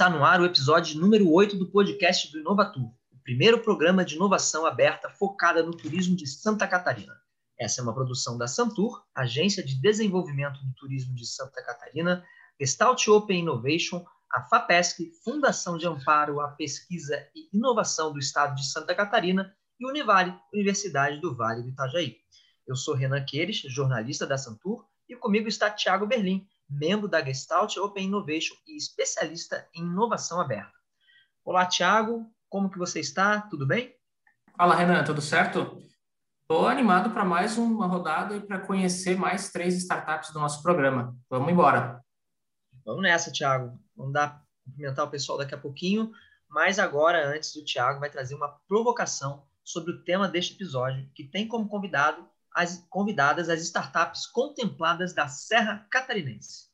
Está no ar o episódio número 8 do podcast do Inovatur, o primeiro programa de inovação aberta focada no turismo de Santa Catarina. Essa é uma produção da Santur, Agência de Desenvolvimento do Turismo de Santa Catarina, Gestalt Open Innovation, a FAPESC, Fundação de Amparo à Pesquisa e Inovação do Estado de Santa Catarina e Univale, Universidade do Vale do Itajaí. Eu sou Renan Queires, jornalista da Santur, e comigo está Tiago Berlim, membro da Gestalt Open Innovation e especialista em inovação aberta. Olá, Tiago, como que você está? Tudo bem? Fala, Renan, tudo certo? Estou animado para mais uma rodada e para conhecer mais três startups do nosso programa. Vamos embora. Vamos nessa, Tiago. Vamos dar cumprimentar o pessoal daqui a pouquinho, mas agora, antes do Tiago, vai trazer uma provocação sobre o tema deste episódio, que tem como convidado as convidadas as startups contempladas da Serra Catarinense.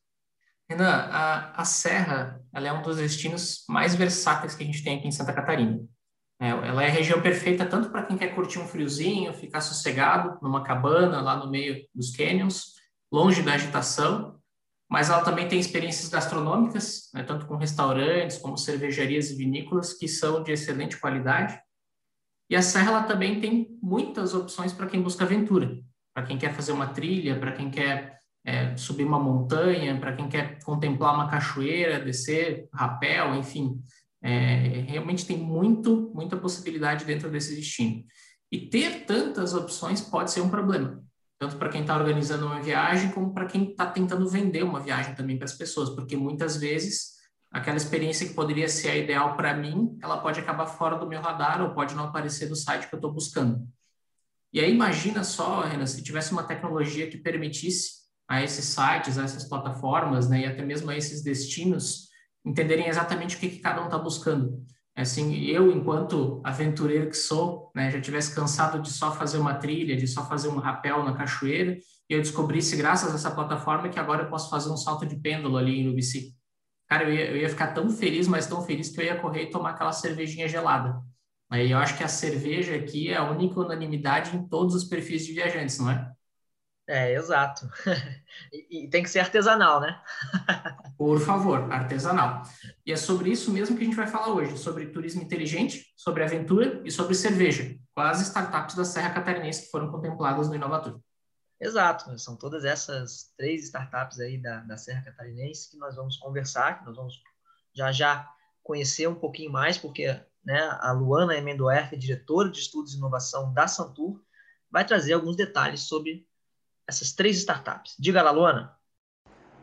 Renan, a, a Serra ela é um dos destinos mais versáteis que a gente tem aqui em Santa Catarina. É, ela é a região perfeita tanto para quem quer curtir um friozinho, ficar sossegado numa cabana lá no meio dos canyons, longe da agitação, mas ela também tem experiências gastronômicas, né, tanto com restaurantes como cervejarias e vinícolas que são de excelente qualidade. E a serra ela também tem muitas opções para quem busca aventura, para quem quer fazer uma trilha, para quem quer é, subir uma montanha, para quem quer contemplar uma cachoeira, descer rapel, enfim. É, realmente tem muito, muita possibilidade dentro desse destino. E ter tantas opções pode ser um problema, tanto para quem está organizando uma viagem, como para quem está tentando vender uma viagem também para as pessoas, porque muitas vezes aquela experiência que poderia ser a ideal para mim, ela pode acabar fora do meu radar ou pode não aparecer no site que eu estou buscando. E aí imagina só, Renan, se tivesse uma tecnologia que permitisse a esses sites, a essas plataformas, né, e até mesmo a esses destinos entenderem exatamente o que, que cada um está buscando. Assim, eu, enquanto aventureiro que sou, né, já tivesse cansado de só fazer uma trilha, de só fazer um rapel na cachoeira, e eu descobrisse, graças a essa plataforma, que agora eu posso fazer um salto de pêndulo ali em Ubici. Cara, eu ia, eu ia ficar tão feliz, mas tão feliz que eu ia correr e tomar aquela cervejinha gelada. Aí eu acho que a cerveja aqui é a única unanimidade em todos os perfis de viajantes, não é? É, exato. e, e, tem que ser artesanal, né? Por favor, artesanal. E é sobre isso mesmo que a gente vai falar hoje, sobre turismo inteligente, sobre aventura e sobre cerveja, as startups da Serra Catarinense que foram contempladas no Inovator. Exato, são todas essas três startups aí da, da Serra Catarinense que nós vamos conversar, que nós vamos já já conhecer um pouquinho mais, porque né, a Luana Emendoer, que é diretora de estudos e inovação da Santur, vai trazer alguns detalhes sobre essas três startups. Diga lá, Luana.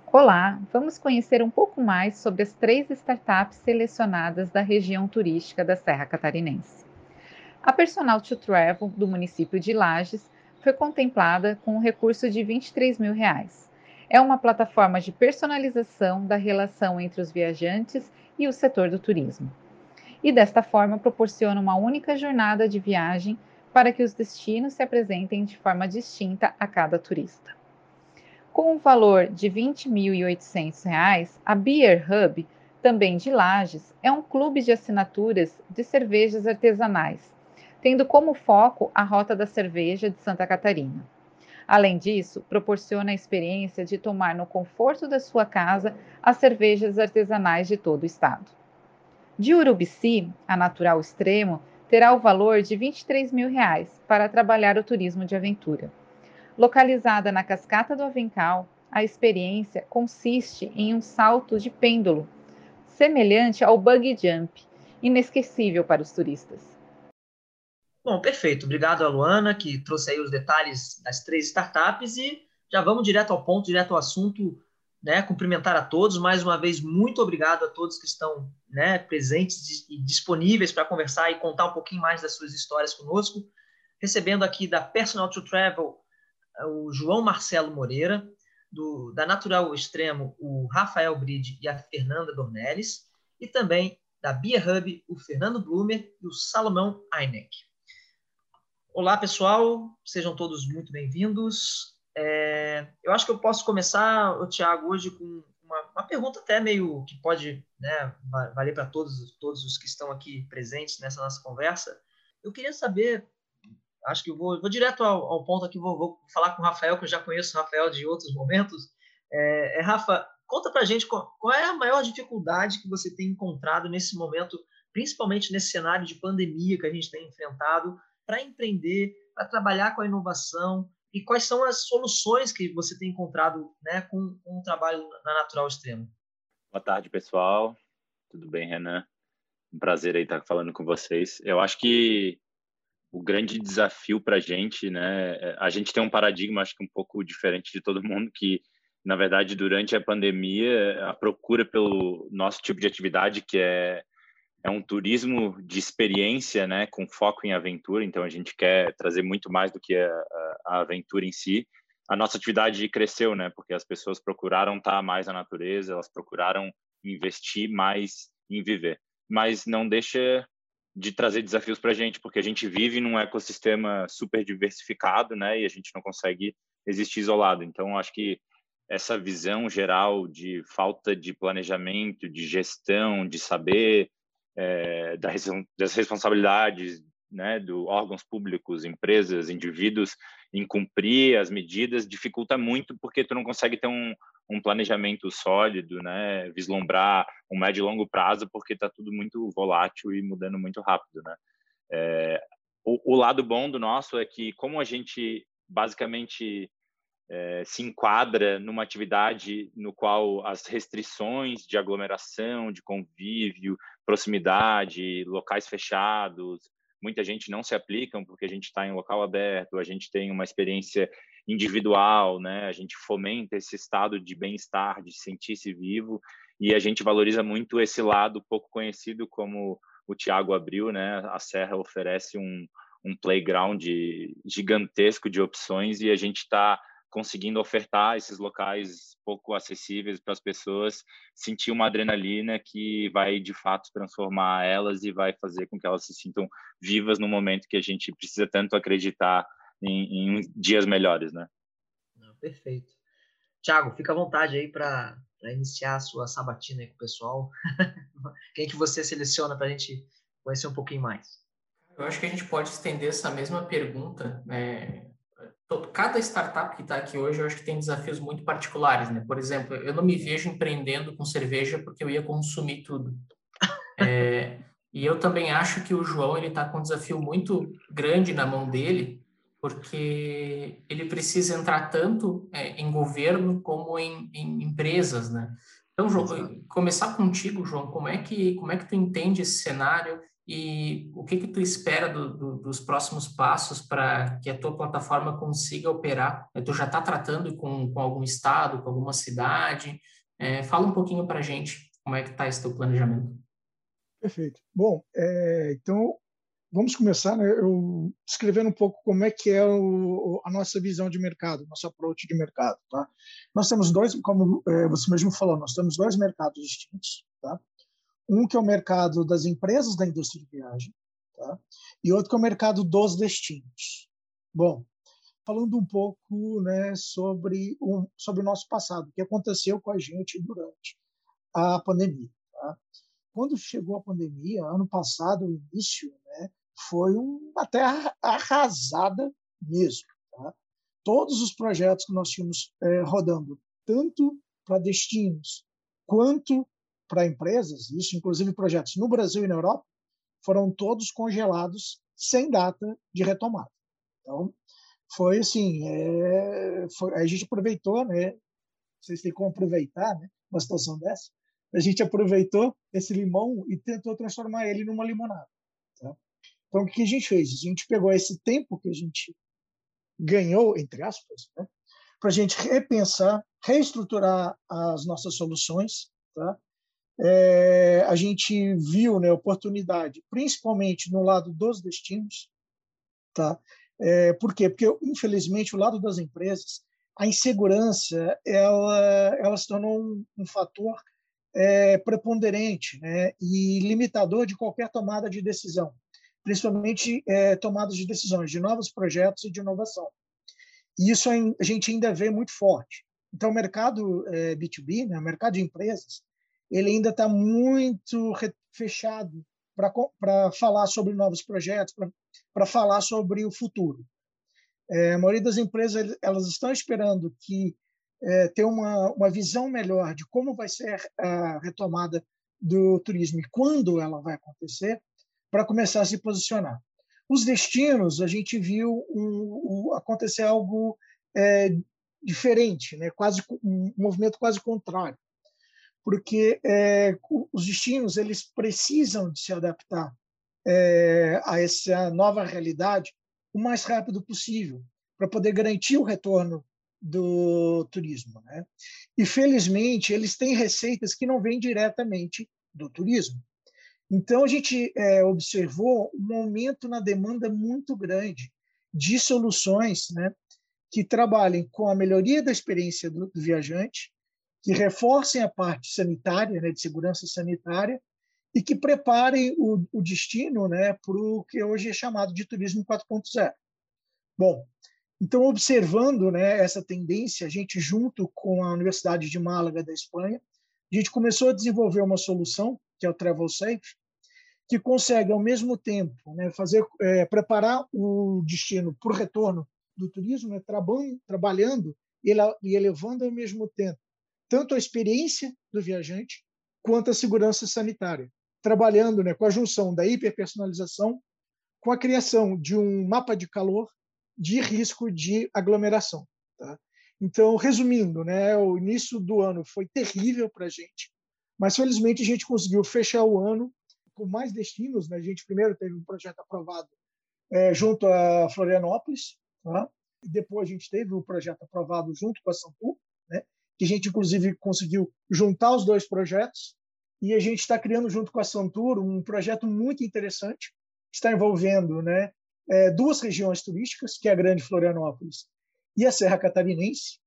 Olá, vamos conhecer um pouco mais sobre as três startups selecionadas da região turística da Serra Catarinense. A Personal to Travel, do município de Lages, foi contemplada com um recurso de 23 mil reais. É uma plataforma de personalização da relação entre os viajantes e o setor do turismo. E desta forma proporciona uma única jornada de viagem para que os destinos se apresentem de forma distinta a cada turista. Com um valor de R$ 20.800, a Beer Hub, também de Lages, é um clube de assinaturas de cervejas artesanais tendo como foco a Rota da Cerveja de Santa Catarina. Além disso, proporciona a experiência de tomar no conforto da sua casa as cervejas artesanais de todo o estado. De Urubici, a Natural Extremo terá o valor de 23 mil reais para trabalhar o turismo de aventura. Localizada na Cascata do Avencal, a experiência consiste em um salto de pêndulo, semelhante ao bug jump, inesquecível para os turistas. Bom, perfeito. Obrigado a Luana, que trouxe aí os detalhes das três startups e já vamos direto ao ponto, direto ao assunto, né? Cumprimentar a todos. Mais uma vez, muito obrigado a todos que estão né, presentes e disponíveis para conversar e contar um pouquinho mais das suas histórias conosco. Recebendo aqui da Personal to Travel o João Marcelo Moreira, do, da Natural Extremo, o Rafael Bride e a Fernanda Dornelles, e também da Bia Hub, o Fernando Blumer e o Salomão Eineck. Olá, pessoal, sejam todos muito bem-vindos. É, eu acho que eu posso começar, o Tiago, hoje com uma, uma, pergunta até meio que pode né, valer para todos, todos os que estão aqui presentes nessa nossa conversa. Eu queria saber, acho que eu vou, vou direto ao, ao, ponto aqui, vou, vou, falar com o Rafael, que eu já conheço o Rafael de outros momentos. É, é, Rafa, conta para gente qual, qual é a maior dificuldade que você tem encontrado nesse momento, principalmente nesse cenário de pandemia que a gente tem enfrentado, para empreender, para trabalhar com a inovação e quais são as soluções que você tem encontrado né, com, com o trabalho na Natural Extremo. Boa tarde, pessoal. Tudo bem, Renan? Um prazer aí estar falando com vocês. Eu acho que o grande desafio para a gente, né? É, a gente tem um paradigma, acho que um pouco diferente de todo mundo, que na verdade durante a pandemia a procura pelo nosso tipo de atividade, que é é um turismo de experiência, né, com foco em aventura. Então a gente quer trazer muito mais do que a, a aventura em si. A nossa atividade cresceu, né, porque as pessoas procuraram estar mais na natureza, elas procuraram investir mais em viver. Mas não deixa de trazer desafios para a gente, porque a gente vive num ecossistema super diversificado, né, e a gente não consegue existir isolado. Então, acho que essa visão geral de falta de planejamento, de gestão, de saber é, das responsabilidades né, do órgãos públicos, empresas, indivíduos em cumprir as medidas dificulta muito porque tu não consegue ter um, um planejamento sólido, né, vislumbrar um médio e longo prazo porque está tudo muito volátil e mudando muito rápido, né. É, o, o, lado bom do nosso é que como a gente basicamente é, se enquadra numa atividade no qual as restrições de aglomeração, de convívio, proximidade, locais fechados, muita gente não se aplicam porque a gente está em local aberto, a gente tem uma experiência individual, né? A gente fomenta esse estado de bem-estar, de sentir-se vivo, e a gente valoriza muito esse lado pouco conhecido como o Tiago abriu, né? A Serra oferece um, um playground gigantesco de opções e a gente está conseguindo ofertar esses locais pouco acessíveis para as pessoas sentir uma adrenalina que vai de fato transformar elas e vai fazer com que elas se sintam vivas no momento que a gente precisa tanto acreditar em, em dias melhores, né? perfeito. Tiago, fica à vontade aí para iniciar a sua sabatina aí com o pessoal. Quem que você seleciona para a gente conhecer um pouquinho mais? Eu acho que a gente pode estender essa mesma pergunta né, cada startup que está aqui hoje, eu acho que tem desafios muito particulares, né? Por exemplo, eu não me vejo empreendendo com cerveja porque eu ia consumir tudo. É, e eu também acho que o João ele está com um desafio muito grande na mão dele, porque ele precisa entrar tanto é, em governo como em, em, empresas, né? Então, João, começar contigo, João, como é que como é que tu entende esse cenário? E o que que tu espera do, do, dos próximos passos para que a tua plataforma consiga operar? É, tu já está tratando com, com algum estado, com alguma cidade? É, fala um pouquinho para a gente como é que está esse teu planejamento. Perfeito. Bom, é, então vamos começar, né, eu descrevendo um pouco como é que é o, a nossa visão de mercado, nosso approach de mercado. Tá? Nós temos dois, como é, você mesmo falou, nós temos dois mercados distintos. Tá? Um que é o mercado das empresas da indústria de viagem, tá? e outro que é o mercado dos destinos. Bom, falando um pouco né, sobre, o, sobre o nosso passado, o que aconteceu com a gente durante a pandemia. Tá? Quando chegou a pandemia, ano passado, o início, né, foi uma terra arrasada mesmo. Tá? Todos os projetos que nós tínhamos é, rodando, tanto para destinos quanto para empresas, isso inclusive projetos no Brasil e na Europa, foram todos congelados sem data de retomada. Então, foi assim, é, foi, a gente aproveitou, né? Vocês têm como aproveitar, né? Uma situação dessa. A gente aproveitou esse limão e tentou transformar ele numa limonada. Tá? Então, o que a gente fez? A gente pegou esse tempo que a gente ganhou, entre aspas, né? para a gente repensar, reestruturar as nossas soluções, tá? É, a gente viu né, oportunidade, principalmente no lado dos destinos. Tá? É, por quê? Porque, infelizmente, o lado das empresas, a insegurança ela, ela se tornou um, um fator é, preponderante né, e limitador de qualquer tomada de decisão, principalmente é, tomadas de decisões de novos projetos e de inovação. E isso a gente ainda vê muito forte. Então, o mercado é, B2B, né, o mercado de empresas, ele ainda está muito fechado para falar sobre novos projetos, para falar sobre o futuro. É, a maioria das empresas elas estão esperando que é, ter uma, uma visão melhor de como vai ser a retomada do turismo e quando ela vai acontecer, para começar a se posicionar. Os destinos, a gente viu um, um, acontecer algo é, diferente, né? quase um movimento quase contrário, porque é, os destinos eles precisam de se adaptar é, a essa nova realidade o mais rápido possível para poder garantir o retorno do turismo. Né? E, felizmente, eles têm receitas que não vêm diretamente do turismo. Então, a gente é, observou um aumento na demanda muito grande de soluções né, que trabalhem com a melhoria da experiência do, do viajante, que reforcem a parte sanitária, né, de segurança sanitária, e que preparem o, o destino né, para o que hoje é chamado de turismo 4.0. Bom, então, observando né, essa tendência, a gente, junto com a Universidade de Málaga, da Espanha, a gente começou a desenvolver uma solução, que é o Travel Safe, que consegue, ao mesmo tempo, né, fazer, é, preparar o destino para o retorno do turismo, né, trabalhando, trabalhando e elevando, ao mesmo tempo, tanto a experiência do viajante quanto a segurança sanitária, trabalhando né, com a junção da hiperpersonalização com a criação de um mapa de calor de risco de aglomeração. Tá? Então, resumindo, né, o início do ano foi terrível para a gente, mas felizmente a gente conseguiu fechar o ano com mais destinos. Né? A gente primeiro teve um projeto aprovado é, junto a Florianópolis, tá? depois a gente teve o um projeto aprovado junto com a Sampu, né? Que a gente inclusive conseguiu juntar os dois projetos, e a gente está criando junto com a Santur um projeto muito interessante, que está envolvendo né, é, duas regiões turísticas, que é a Grande Florianópolis e a Serra Catarinense,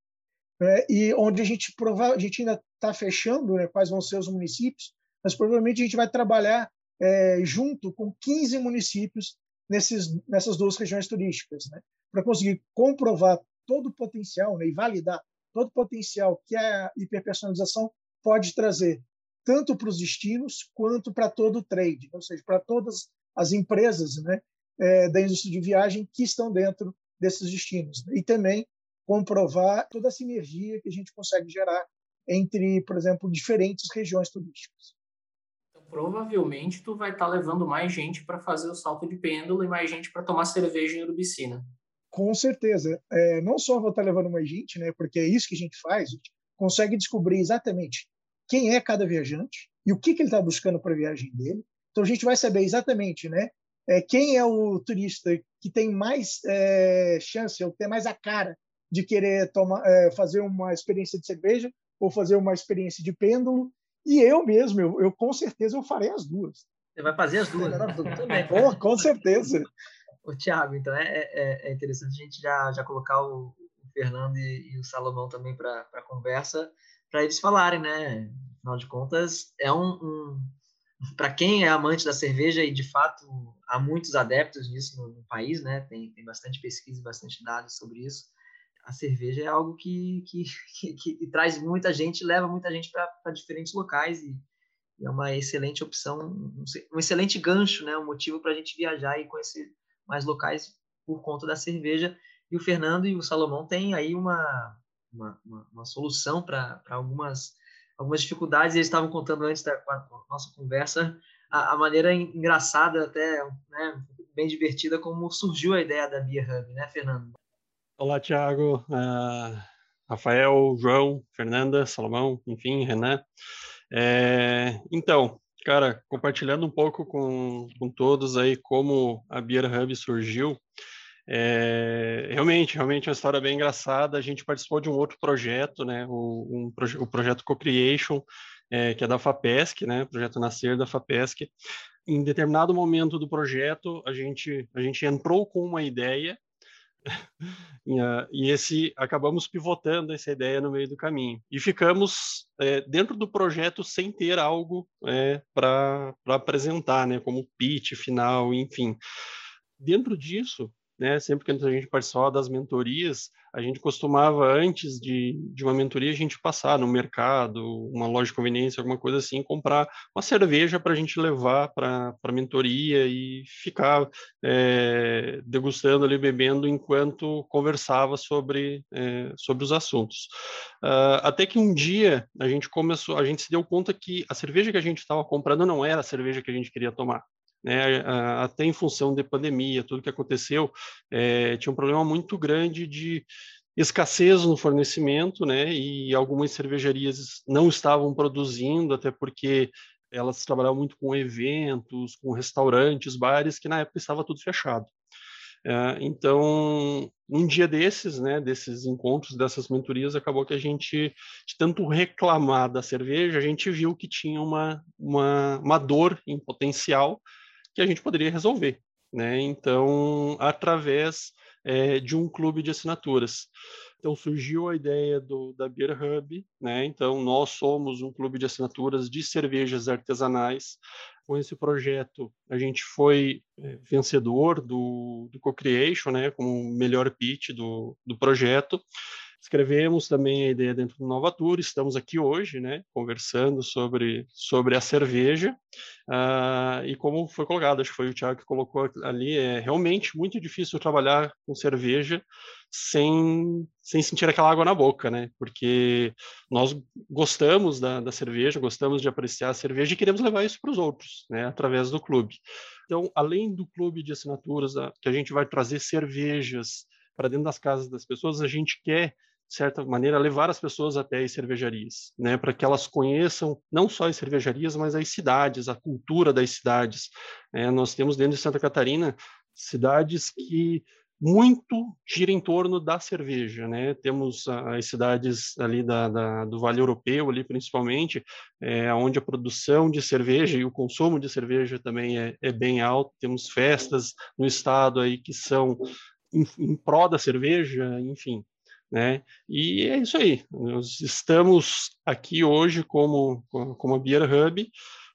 né, e onde a gente, prova a gente ainda está fechando né, quais vão ser os municípios, mas provavelmente a gente vai trabalhar é, junto com 15 municípios nesses, nessas duas regiões turísticas, né, para conseguir comprovar todo o potencial né, e validar todo o potencial que a hiperpersonalização pode trazer, tanto para os destinos quanto para todo o trade, ou seja, para todas as empresas né, é, da indústria de viagem que estão dentro desses destinos. E também comprovar toda a sinergia que a gente consegue gerar entre, por exemplo, diferentes regiões turísticas. Então, provavelmente, tu vai estar tá levando mais gente para fazer o salto de pêndulo e mais gente para tomar cerveja em Urubicina. Com certeza. É, não só vou estar levando mais gente, né, porque é isso que a gente faz, a gente consegue descobrir exatamente quem é cada viajante e o que, que ele está buscando para a viagem dele. Então, a gente vai saber exatamente né, é, quem é o turista que tem mais é, chance, ou tem mais a cara de querer tomar, é, fazer uma experiência de cerveja ou fazer uma experiência de pêndulo. E eu mesmo, eu, eu com certeza eu farei as duas. Você vai fazer as duas, né? também. Pô, com certeza. O Thiago, então é, é, é, interessante a gente já, já colocar o, o Fernando e, e, o Salomão também para a conversa, para eles falarem, né? Afinal de contas, é um, um para quem é amante da cerveja, e de fato há muitos adeptos disso no, no país, né? Tem, tem bastante pesquisa, bastante dados sobre isso. A cerveja é algo que, que, que, que traz muita gente, leva muita gente para diferentes locais e, e, é uma excelente opção, um, um excelente gancho, né? Um motivo para a gente viajar e conhecer mais locais por conta da cerveja. E o Fernando e o Salomão têm aí uma, uma, uma, uma solução para algumas algumas dificuldades, eles estavam contando antes da nossa conversa, a, a maneira engraçada, até né, bem divertida, como surgiu a ideia da Beer Hub, né, Fernando? Olá, Tiago, uh, Rafael, João, Fernanda, Salomão, enfim, Renan. É, então, cara, compartilhando um pouco com, com todos aí como a Beer Hub surgiu, é, realmente, realmente é uma história bem engraçada. A gente participou de um outro projeto, né? O, um, o projeto Co-Creation, é, que é da FAPESC, né? O projeto Nascer da FAPESC. Em determinado momento do projeto, a gente, a gente entrou com uma ideia e esse acabamos pivotando essa ideia no meio do caminho e ficamos é, dentro do projeto sem ter algo é, para apresentar, né? Como pitch final, enfim. Dentro disso, né? Sempre que a gente participava das mentorias, a gente costumava, antes de, de uma mentoria, a gente passar no mercado, uma loja de conveniência, alguma coisa assim, comprar uma cerveja para a gente levar para a mentoria e ficar é, degustando ali, bebendo, enquanto conversava sobre, é, sobre os assuntos. Uh, até que um dia a gente começou, a gente se deu conta que a cerveja que a gente estava comprando não era a cerveja que a gente queria tomar né, até em função da pandemia, tudo que aconteceu, é, tinha um problema muito grande de escassez no fornecimento, né, e algumas cervejarias não estavam produzindo, até porque elas trabalhavam muito com eventos, com restaurantes, bares, que na época estava tudo fechado. É, então, um dia desses, né, desses encontros, dessas mentorias, acabou que a gente, de tanto reclamar da cerveja, a gente viu que tinha uma, uma, uma dor em potencial que a gente poderia resolver, né? Então, através é, de um clube de assinaturas. Então surgiu a ideia do da Beer Hub, né? Então nós somos um clube de assinaturas de cervejas artesanais. Com esse projeto a gente foi é, vencedor do, do Co-Creation, né? Como melhor pitch do, do projeto. Escrevemos também a ideia dentro do Nova Tour, estamos aqui hoje, né, conversando sobre, sobre a cerveja, uh, e como foi colocado, acho que foi o Thiago que colocou ali, é realmente muito difícil trabalhar com cerveja sem, sem sentir aquela água na boca, né, porque nós gostamos da, da cerveja, gostamos de apreciar a cerveja e queremos levar isso para os outros, né, através do clube. Então, além do clube de assinaturas, que a gente vai trazer cervejas para dentro das casas das pessoas, a gente quer de certa maneira, levar as pessoas até as cervejarias, né, para que elas conheçam não só as cervejarias, mas as cidades, a cultura das cidades. É, nós temos dentro de Santa Catarina cidades que muito gira em torno da cerveja, né? Temos as cidades ali da, da, do Vale Europeu, ali principalmente, é, onde a produção de cerveja e o consumo de cerveja também é, é bem alto. Temos festas no estado aí que são em, em prol da cerveja, enfim né? E é isso aí. Nós estamos aqui hoje como como a Beer Hub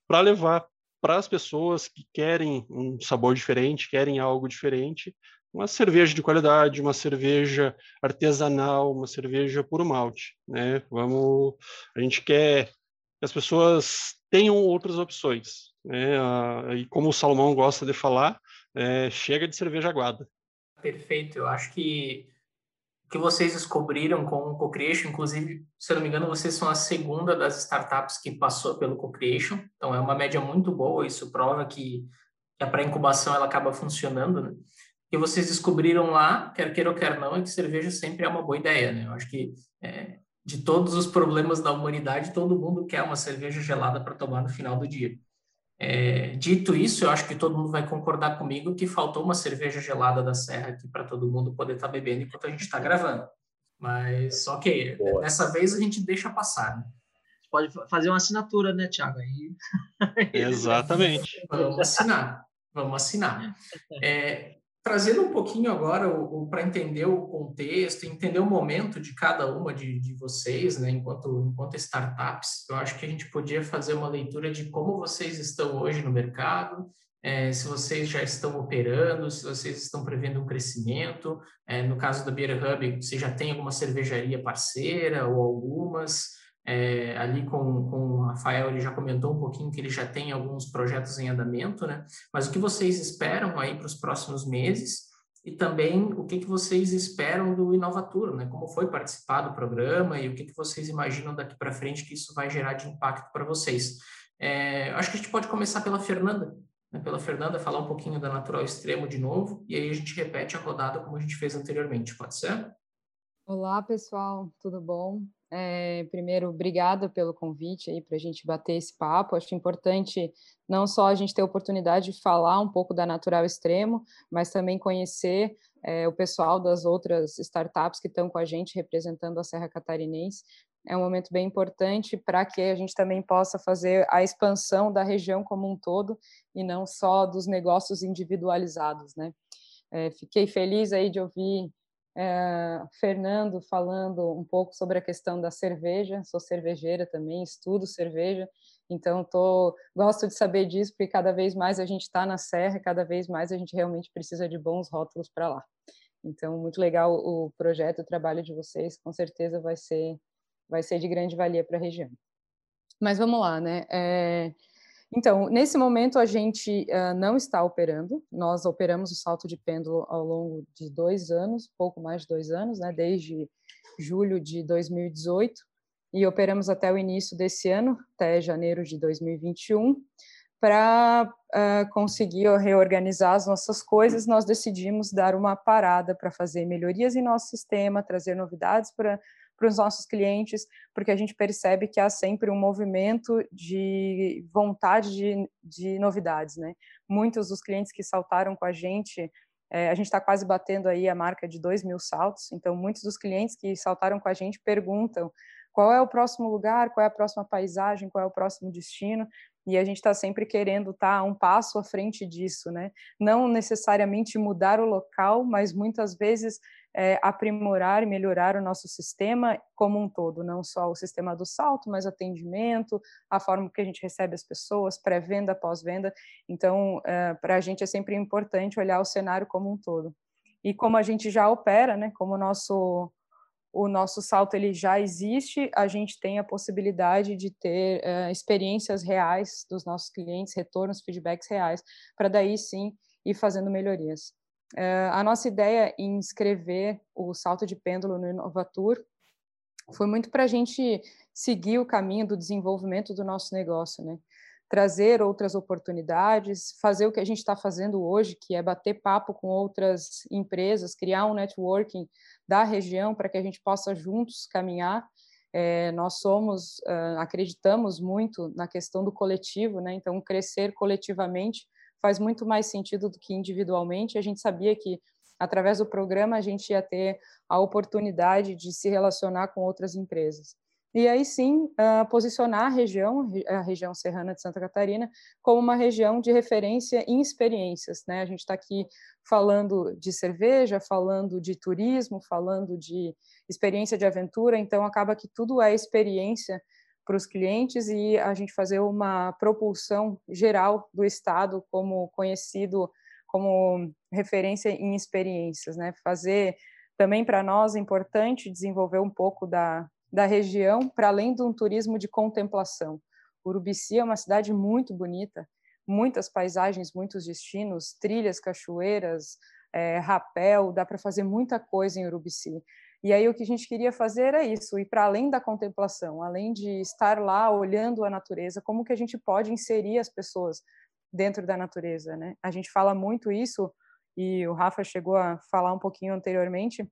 para levar para as pessoas que querem um sabor diferente, querem algo diferente, uma cerveja de qualidade, uma cerveja artesanal, uma cerveja puro malte, né? Vamos, a gente quer que as pessoas tenham outras opções, né? E como o Salomão gosta de falar, é, chega de cerveja aguada. Perfeito. Eu acho que que vocês descobriram com o Co-Creation, inclusive, se eu não me engano, vocês são a segunda das startups que passou pelo Co-Creation, então é uma média muito boa, isso prova que, a pré-incubação ela acaba funcionando, né? que vocês descobriram lá, quer queira ou quer não, é que cerveja sempre é uma boa ideia, né? Eu acho que é, de todos os problemas da humanidade, todo mundo quer uma cerveja gelada para tomar no final do dia. É, dito isso, eu acho que todo mundo vai concordar comigo que faltou uma cerveja gelada da Serra aqui para todo mundo poder estar tá bebendo enquanto a gente está gravando. Mas, ok, Boa. dessa vez a gente deixa passar. Né? Pode fazer uma assinatura, né, Tiago? Aí... Exatamente. Vamos assinar. Vamos assinar. É, trazendo um pouquinho agora para entender o contexto, entender o momento de cada uma de, de vocês, né, enquanto, enquanto startups, eu acho que a gente podia fazer uma leitura de como vocês estão hoje no mercado, é, se vocês já estão operando, se vocês estão prevendo um crescimento. É, no caso da Beer Hub, você já tem alguma cervejaria parceira ou algumas? É, ali com, com o Rafael, ele já comentou um pouquinho que ele já tem alguns projetos em andamento, né? Mas o que vocês esperam aí para os próximos meses e também o que, que vocês esperam do Inovatura, né? Como foi participar do programa e o que, que vocês imaginam daqui para frente que isso vai gerar de impacto para vocês. É, acho que a gente pode começar pela Fernanda, né? pela Fernanda falar um pouquinho da Natural Extremo de novo e aí a gente repete a rodada como a gente fez anteriormente, pode ser? Olá, pessoal, tudo bom? É, primeiro, obrigada pelo convite aí para a gente bater esse papo. Acho importante não só a gente ter a oportunidade de falar um pouco da Natural Extremo, mas também conhecer é, o pessoal das outras startups que estão com a gente representando a Serra Catarinense. É um momento bem importante para que a gente também possa fazer a expansão da região como um todo e não só dos negócios individualizados, né? É, fiquei feliz aí de ouvir é, Fernando falando um pouco sobre a questão da cerveja, sou cervejeira também, estudo cerveja, Então, tô, gosto de saber disso, porque cada vez mais a gente está na serra, cada vez mais a gente realmente precisa de bons rótulos para lá. Então, muito legal o projeto, o trabalho de vocês, com certeza vai ser, vai ser de grande valia para a região. Mas vamos lá, né? É, então, nesse momento a gente uh, não está operando, nós operamos o salto de pêndulo ao longo de dois anos, pouco mais de dois anos, né? Desde julho de 2018, e operamos até o início desse ano, até janeiro de 2021 para uh, conseguir reorganizar as nossas coisas, nós decidimos dar uma parada para fazer melhorias em nosso sistema, trazer novidades para para os nossos clientes, porque a gente percebe que há sempre um movimento de vontade de, de novidades, né? Muitos dos clientes que saltaram com a gente, é, a gente está quase batendo aí a marca de 2 mil saltos, então muitos dos clientes que saltaram com a gente perguntam qual é o próximo lugar, qual é a próxima paisagem, qual é o próximo destino, e a gente está sempre querendo estar tá um passo à frente disso, né? Não necessariamente mudar o local, mas muitas vezes é, aprimorar e melhorar o nosso sistema como um todo, não só o sistema do salto, mas atendimento, a forma que a gente recebe as pessoas, pré-venda, pós-venda. Então, é, para a gente é sempre importante olhar o cenário como um todo. E como a gente já opera, né? Como o nosso o nosso salto ele já existe, a gente tem a possibilidade de ter uh, experiências reais dos nossos clientes, retornos, feedbacks reais, para daí sim ir fazendo melhorias. Uh, a nossa ideia em escrever o salto de pêndulo no Inovatur foi muito para a gente seguir o caminho do desenvolvimento do nosso negócio, né? Trazer outras oportunidades, fazer o que a gente está fazendo hoje, que é bater papo com outras empresas, criar um networking da região para que a gente possa juntos caminhar. É, nós somos, uh, acreditamos muito na questão do coletivo, né? Então, crescer coletivamente faz muito mais sentido do que individualmente. A gente sabia que através do programa a gente ia ter a oportunidade de se relacionar com outras empresas. E aí sim, uh, posicionar a região, a região serrana de Santa Catarina, como uma região de referência em experiências. Né? A gente está aqui falando de cerveja, falando de turismo, falando de experiência de aventura, então acaba que tudo é experiência para os clientes e a gente fazer uma propulsão geral do Estado como conhecido como referência em experiências. Né? Fazer também para nós importante desenvolver um pouco da da região, para além de um turismo de contemplação. Urubici é uma cidade muito bonita, muitas paisagens, muitos destinos, trilhas, cachoeiras, é, rapel, dá para fazer muita coisa em Urubici. E aí o que a gente queria fazer era isso, ir para além da contemplação, além de estar lá olhando a natureza, como que a gente pode inserir as pessoas dentro da natureza, né? A gente fala muito isso e o Rafa chegou a falar um pouquinho anteriormente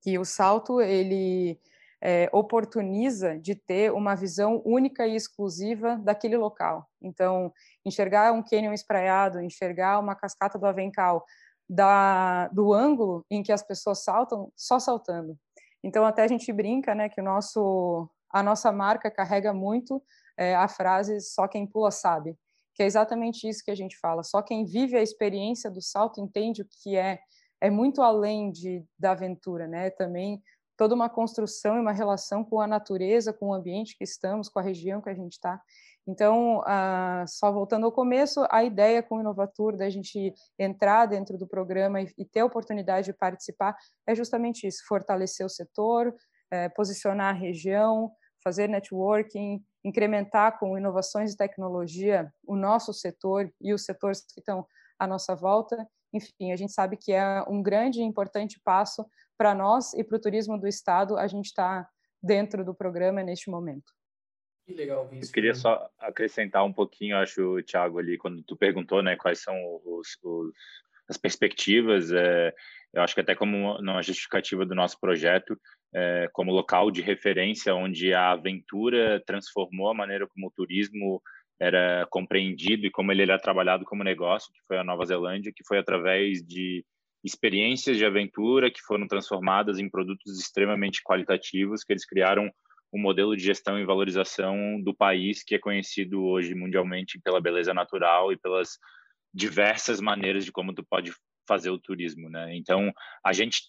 que o salto ele é, oportuniza de ter uma visão única e exclusiva daquele local. Então, enxergar um cânion espraiado, enxergar uma cascata do Avencal, da, do ângulo em que as pessoas saltam, só saltando. Então, até a gente brinca, né, que o nosso, a nossa marca carrega muito é, a frase "só quem pula sabe", que é exatamente isso que a gente fala. Só quem vive a experiência do salto entende o que é. É muito além de da aventura, né? Também toda uma construção e uma relação com a natureza, com o ambiente que estamos, com a região que a gente está. Então, ah, só voltando ao começo, a ideia com o Inovatur, da gente entrar dentro do programa e, e ter a oportunidade de participar, é justamente isso: fortalecer o setor, é, posicionar a região, fazer networking, incrementar com inovações e tecnologia o nosso setor e os setores que estão à nossa volta. Enfim, a gente sabe que é um grande e importante passo para nós e para o turismo do estado, a gente está dentro do programa neste momento. Que legal isso. Eu queria só acrescentar um pouquinho, acho, Thiago, ali, quando tu perguntou, né, quais são os, os as perspectivas, é, eu acho que até como uma justificativa do nosso projeto, é, como local de referência, onde a aventura transformou a maneira como o turismo era compreendido e como ele era trabalhado como negócio, que foi a Nova Zelândia, que foi através de experiências de aventura que foram transformadas em produtos extremamente qualitativos, que eles criaram um modelo de gestão e valorização do país que é conhecido hoje mundialmente pela beleza natural e pelas diversas maneiras de como tu pode fazer o turismo, né? Então, a gente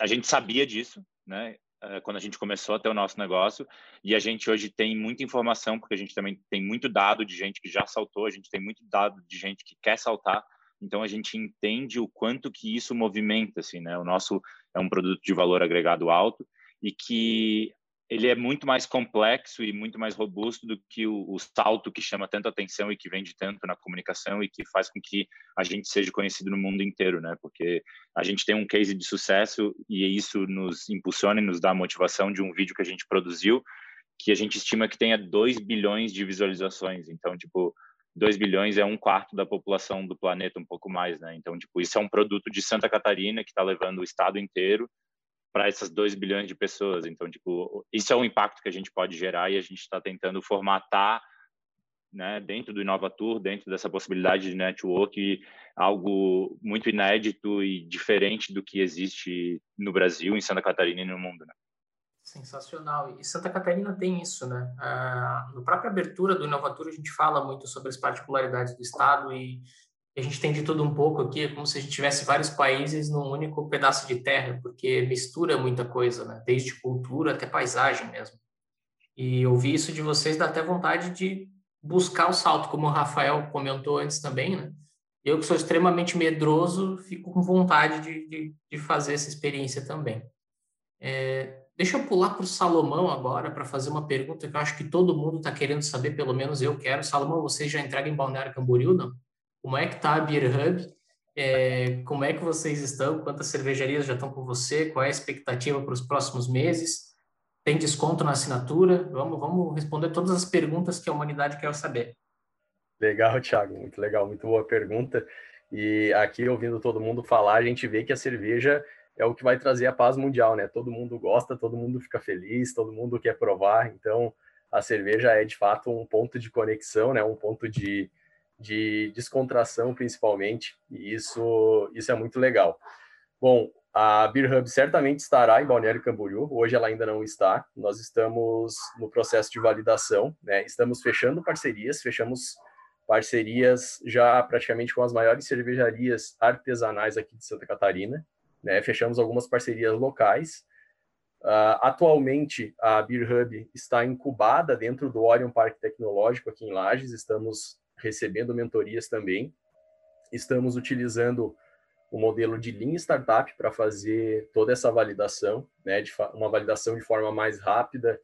a gente sabia disso, né? uh, quando a gente começou a ter o nosso negócio, e a gente hoje tem muita informação, porque a gente também tem muito dado de gente que já saltou, a gente tem muito dado de gente que quer saltar, então a gente entende o quanto que isso movimenta, assim, né? O nosso é um produto de valor agregado alto e que ele é muito mais complexo e muito mais robusto do que o, o, salto que chama tanta atenção e que vende tanto na comunicação e que faz com que a gente seja conhecido no mundo inteiro, né? Porque a gente tem um case de sucesso e isso nos impulsiona e nos dá a motivação de um vídeo que a gente produziu que a gente estima que tenha 2 bilhões de visualizações. Então, tipo, 2 bilhões é um quarto da população do planeta, um pouco mais, né? Então, tipo, isso é um produto de Santa Catarina que está levando o estado inteiro para essas 2 bilhões de pessoas. Então, tipo, isso é o impacto que a gente pode gerar e a gente está tentando formatar né, dentro do Inovatur, dentro dessa possibilidade de network, algo muito inédito e diferente do que existe no Brasil, em Santa Catarina e no mundo. Né? Sensacional. E Santa Catarina tem isso, né? Ah, na própria abertura do Inovatur, a gente fala muito sobre as particularidades do Estado e a gente tem de tudo um pouco aqui, é como se a gente tivesse vários países num único pedaço de terra, porque mistura muita coisa, né? Desde cultura até paisagem mesmo. E ouvir isso de vocês dá até vontade de buscar o salto, como o Rafael comentou antes também, né? Eu que sou extremamente medroso, fico com vontade de, de, de fazer essa experiência também. É, deixa eu pular para o Salomão agora para fazer uma pergunta que eu acho que todo mundo está querendo saber, pelo menos eu quero. Salomão, você já entrega em Balneário Camboriú, não? Como é que está a Beer Hub? É, como é que vocês estão? Quantas cervejarias já estão com você? Qual é a expectativa para os próximos meses? Tem desconto na assinatura? Vamos, vamos responder todas as perguntas que a humanidade quer saber. Legal, Thiago, muito legal, muito boa pergunta. E aqui, ouvindo todo mundo falar, a gente vê que a cerveja é o que vai trazer a paz mundial, né? Todo mundo gosta, todo mundo fica feliz, todo mundo quer provar. Então, a cerveja é de fato um ponto de conexão, né? Um ponto de, de descontração principalmente, e isso, isso é muito legal. Bom, a Beer Hub certamente estará em Balneário Camboriú, hoje ela ainda não está, nós estamos no processo de validação, né? estamos fechando parcerias, fechamos parcerias já praticamente com as maiores cervejarias artesanais aqui de Santa Catarina, né? fechamos algumas parcerias locais, Uh, atualmente, a Beer Hub está incubada dentro do Orion Parque Tecnológico aqui em Lages. Estamos recebendo mentorias também. Estamos utilizando o modelo de Lean Startup para fazer toda essa validação, né, de uma validação de forma mais rápida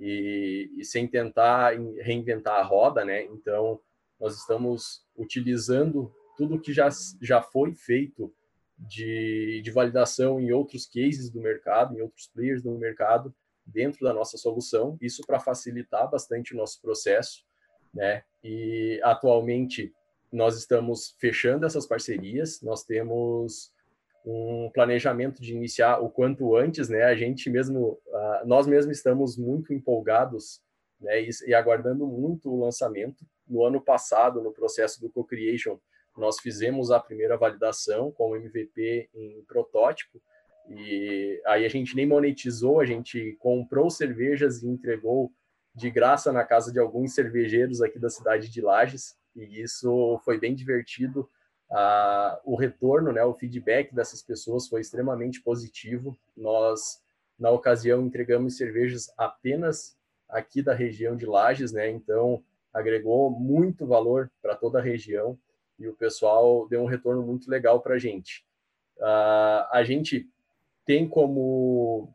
e, e, sem tentar reinventar a roda, né? Então, nós estamos utilizando tudo que já, já foi feito de, de validação em outros cases do mercado, em outros players do mercado, dentro da nossa solução, isso para facilitar bastante o nosso processo né? E atualmente nós estamos fechando essas parcerias, nós temos um planejamento de iniciar o quanto antes, né? A gente mesmo, nós mesmos estamos muito empolgados, né? E, aguardando muito o lançamento. No ano passado, no processo do co-creation, nós fizemos a primeira validação com MVP em protótipo e aí a gente nem monetizou, a gente comprou cervejas e entregou de graça na casa de alguns cervejeiros aqui da cidade de Lages, e isso foi bem divertido. Ah, o retorno, né, o feedback dessas pessoas foi extremamente positivo. Nós, na ocasião, entregamos cervejas apenas aqui da região de Lages, né, então agregou muito valor para toda a região e o pessoal deu um retorno muito legal para a gente. Ah, a gente tem como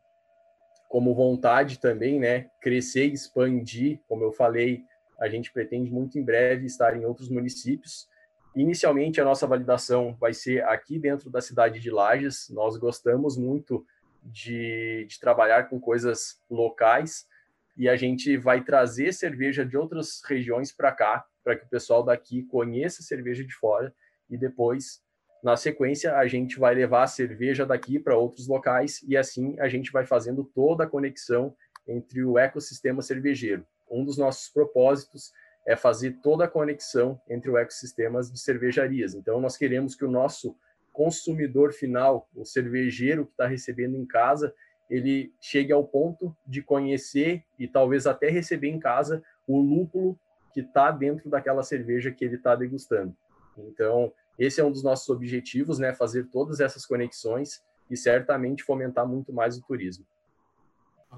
como vontade também, né, crescer expandir, como eu falei, a gente pretende muito em breve estar em outros municípios. Inicialmente, a nossa validação vai ser aqui dentro da cidade de Lages. Nós gostamos muito de, de trabalhar com coisas locais e a gente vai trazer cerveja de outras regiões para cá, para que o pessoal daqui conheça cerveja de fora e depois na sequência, a gente vai levar a cerveja daqui para outros locais e assim a gente vai fazendo toda a conexão entre o ecossistema cervejeiro. Um dos nossos propósitos é fazer toda a conexão entre o ecossistema de cervejarias. Então, nós queremos que o nosso consumidor final, o cervejeiro que está recebendo em casa, ele chegue ao ponto de conhecer e talvez até receber em casa o lúpulo que está dentro daquela cerveja que ele está degustando. Então, esse é um dos nossos objetivos, né? Fazer todas essas conexões e certamente fomentar muito mais o turismo.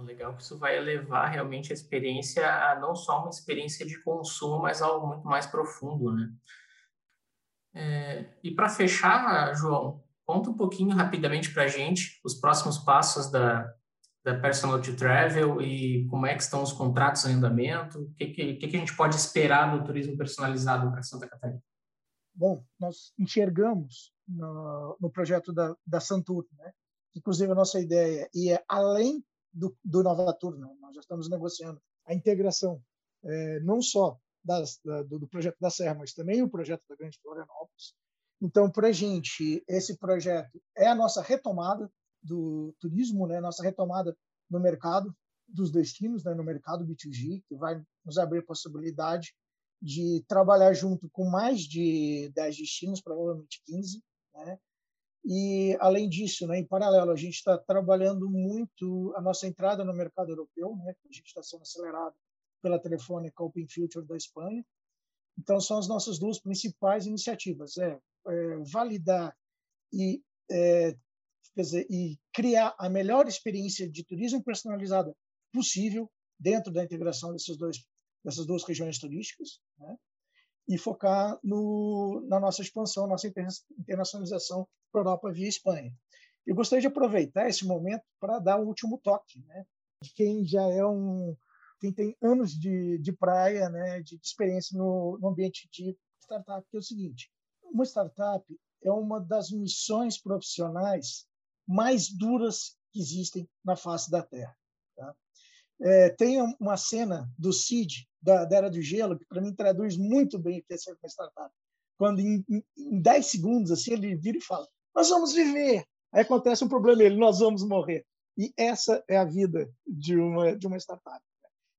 Legal que isso vai levar realmente a experiência a não só uma experiência de consumo, mas algo muito mais profundo, né? É, e para fechar, João, conta um pouquinho rapidamente para a gente os próximos passos da, da Personal to Travel e como é que estão os contratos em andamento, o que, que, que a gente pode esperar do turismo personalizado para Santa Catarina? Bom, nós enxergamos no, no projeto da, da Santur, né? inclusive a nossa ideia e é além do, do Novatur, né? nós já estamos negociando a integração é, não só das, da, do, do, projeto da Serra, mas também o projeto da Grande Florianópolis. Então, para a gente, esse projeto é a nossa retomada do turismo, né? nossa retomada no mercado dos destinos, né? no mercado B2G, que vai nos abrir possibilidade de trabalhar junto com mais de 10 destinos, provavelmente 15, né? E, além disso, né, em paralelo, a gente está trabalhando muito a nossa entrada no mercado europeu, né, a gente está sendo acelerado pela Telefônica Open Future da Espanha. Então, são as nossas duas principais iniciativas: é, é validar e, é, quer dizer, e criar a melhor experiência de turismo personalizada possível dentro da integração desses dois, dessas duas regiões turísticas, né? e focar no, na nossa expansão, nossa internacionalização para a Europa via Espanha. Eu gostaria de aproveitar esse momento para dar um último toque, né? de quem já é um quem tem anos de, de praia, né, de experiência no, no ambiente de startup, que é o seguinte: uma startup é uma das missões profissionais mais duras que existem na face da Terra. Tá? É, tem uma cena do Cid, da, da Era do Gelo, que para mim traduz muito bem o que é ser uma startup. Quando em, em 10 segundos assim, ele vira e fala: Nós vamos viver. Aí acontece um problema, ele: Nós vamos morrer. E essa é a vida de uma, de uma startup.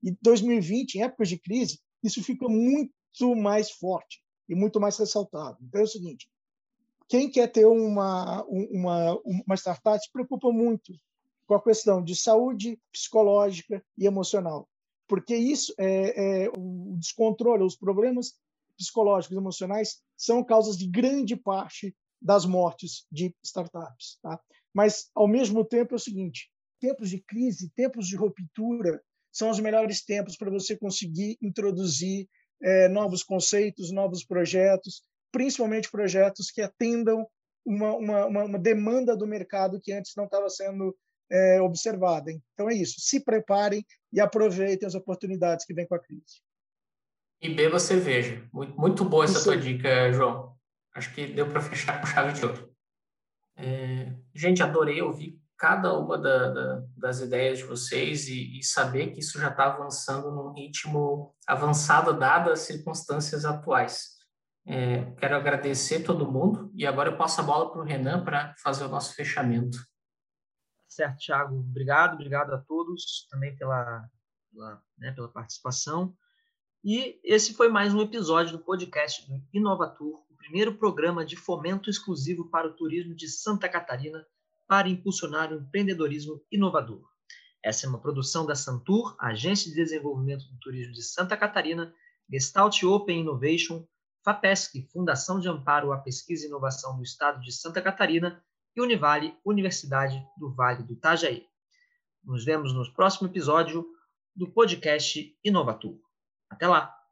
E 2020, em épocas de crise, isso fica muito mais forte e muito mais ressaltado. Então é o seguinte: quem quer ter uma, uma, uma startup se preocupa muito com a questão de saúde psicológica e emocional, porque isso é, é o descontrole, os problemas psicológicos e emocionais são causas de grande parte das mortes de startups. Tá? Mas, ao mesmo tempo, é o seguinte: tempos de crise, tempos de ruptura, são os melhores tempos para você conseguir introduzir é, novos conceitos, novos projetos, principalmente projetos que atendam uma, uma, uma demanda do mercado que antes não estava sendo é, observada. Então é isso. Se preparem e aproveitem as oportunidades que vêm com a crise. E beba cerveja. Muito, muito boa essa tua dica, João. Acho que deu para fechar com chave de ouro. É, gente, adorei ouvir cada uma da, da, das ideias de vocês e, e saber que isso já está avançando num ritmo avançado, dadas as circunstâncias atuais. É, quero agradecer todo mundo e agora eu passo a bola para o Renan para fazer o nosso fechamento. Certo, Thiago. Obrigado, obrigado a todos também pela, pela, né, pela participação. E esse foi mais um episódio do podcast do Inovatur, o primeiro programa de fomento exclusivo para o turismo de Santa Catarina para impulsionar o empreendedorismo inovador. Essa é uma produção da Santur, Agência de Desenvolvimento do Turismo de Santa Catarina, Gestalt Open Innovation, FAPESC, Fundação de Amparo à Pesquisa e Inovação do Estado de Santa Catarina, e Univale, Universidade do Vale do Itajaí. Nos vemos no próximo episódio do podcast Inovatur. Até lá!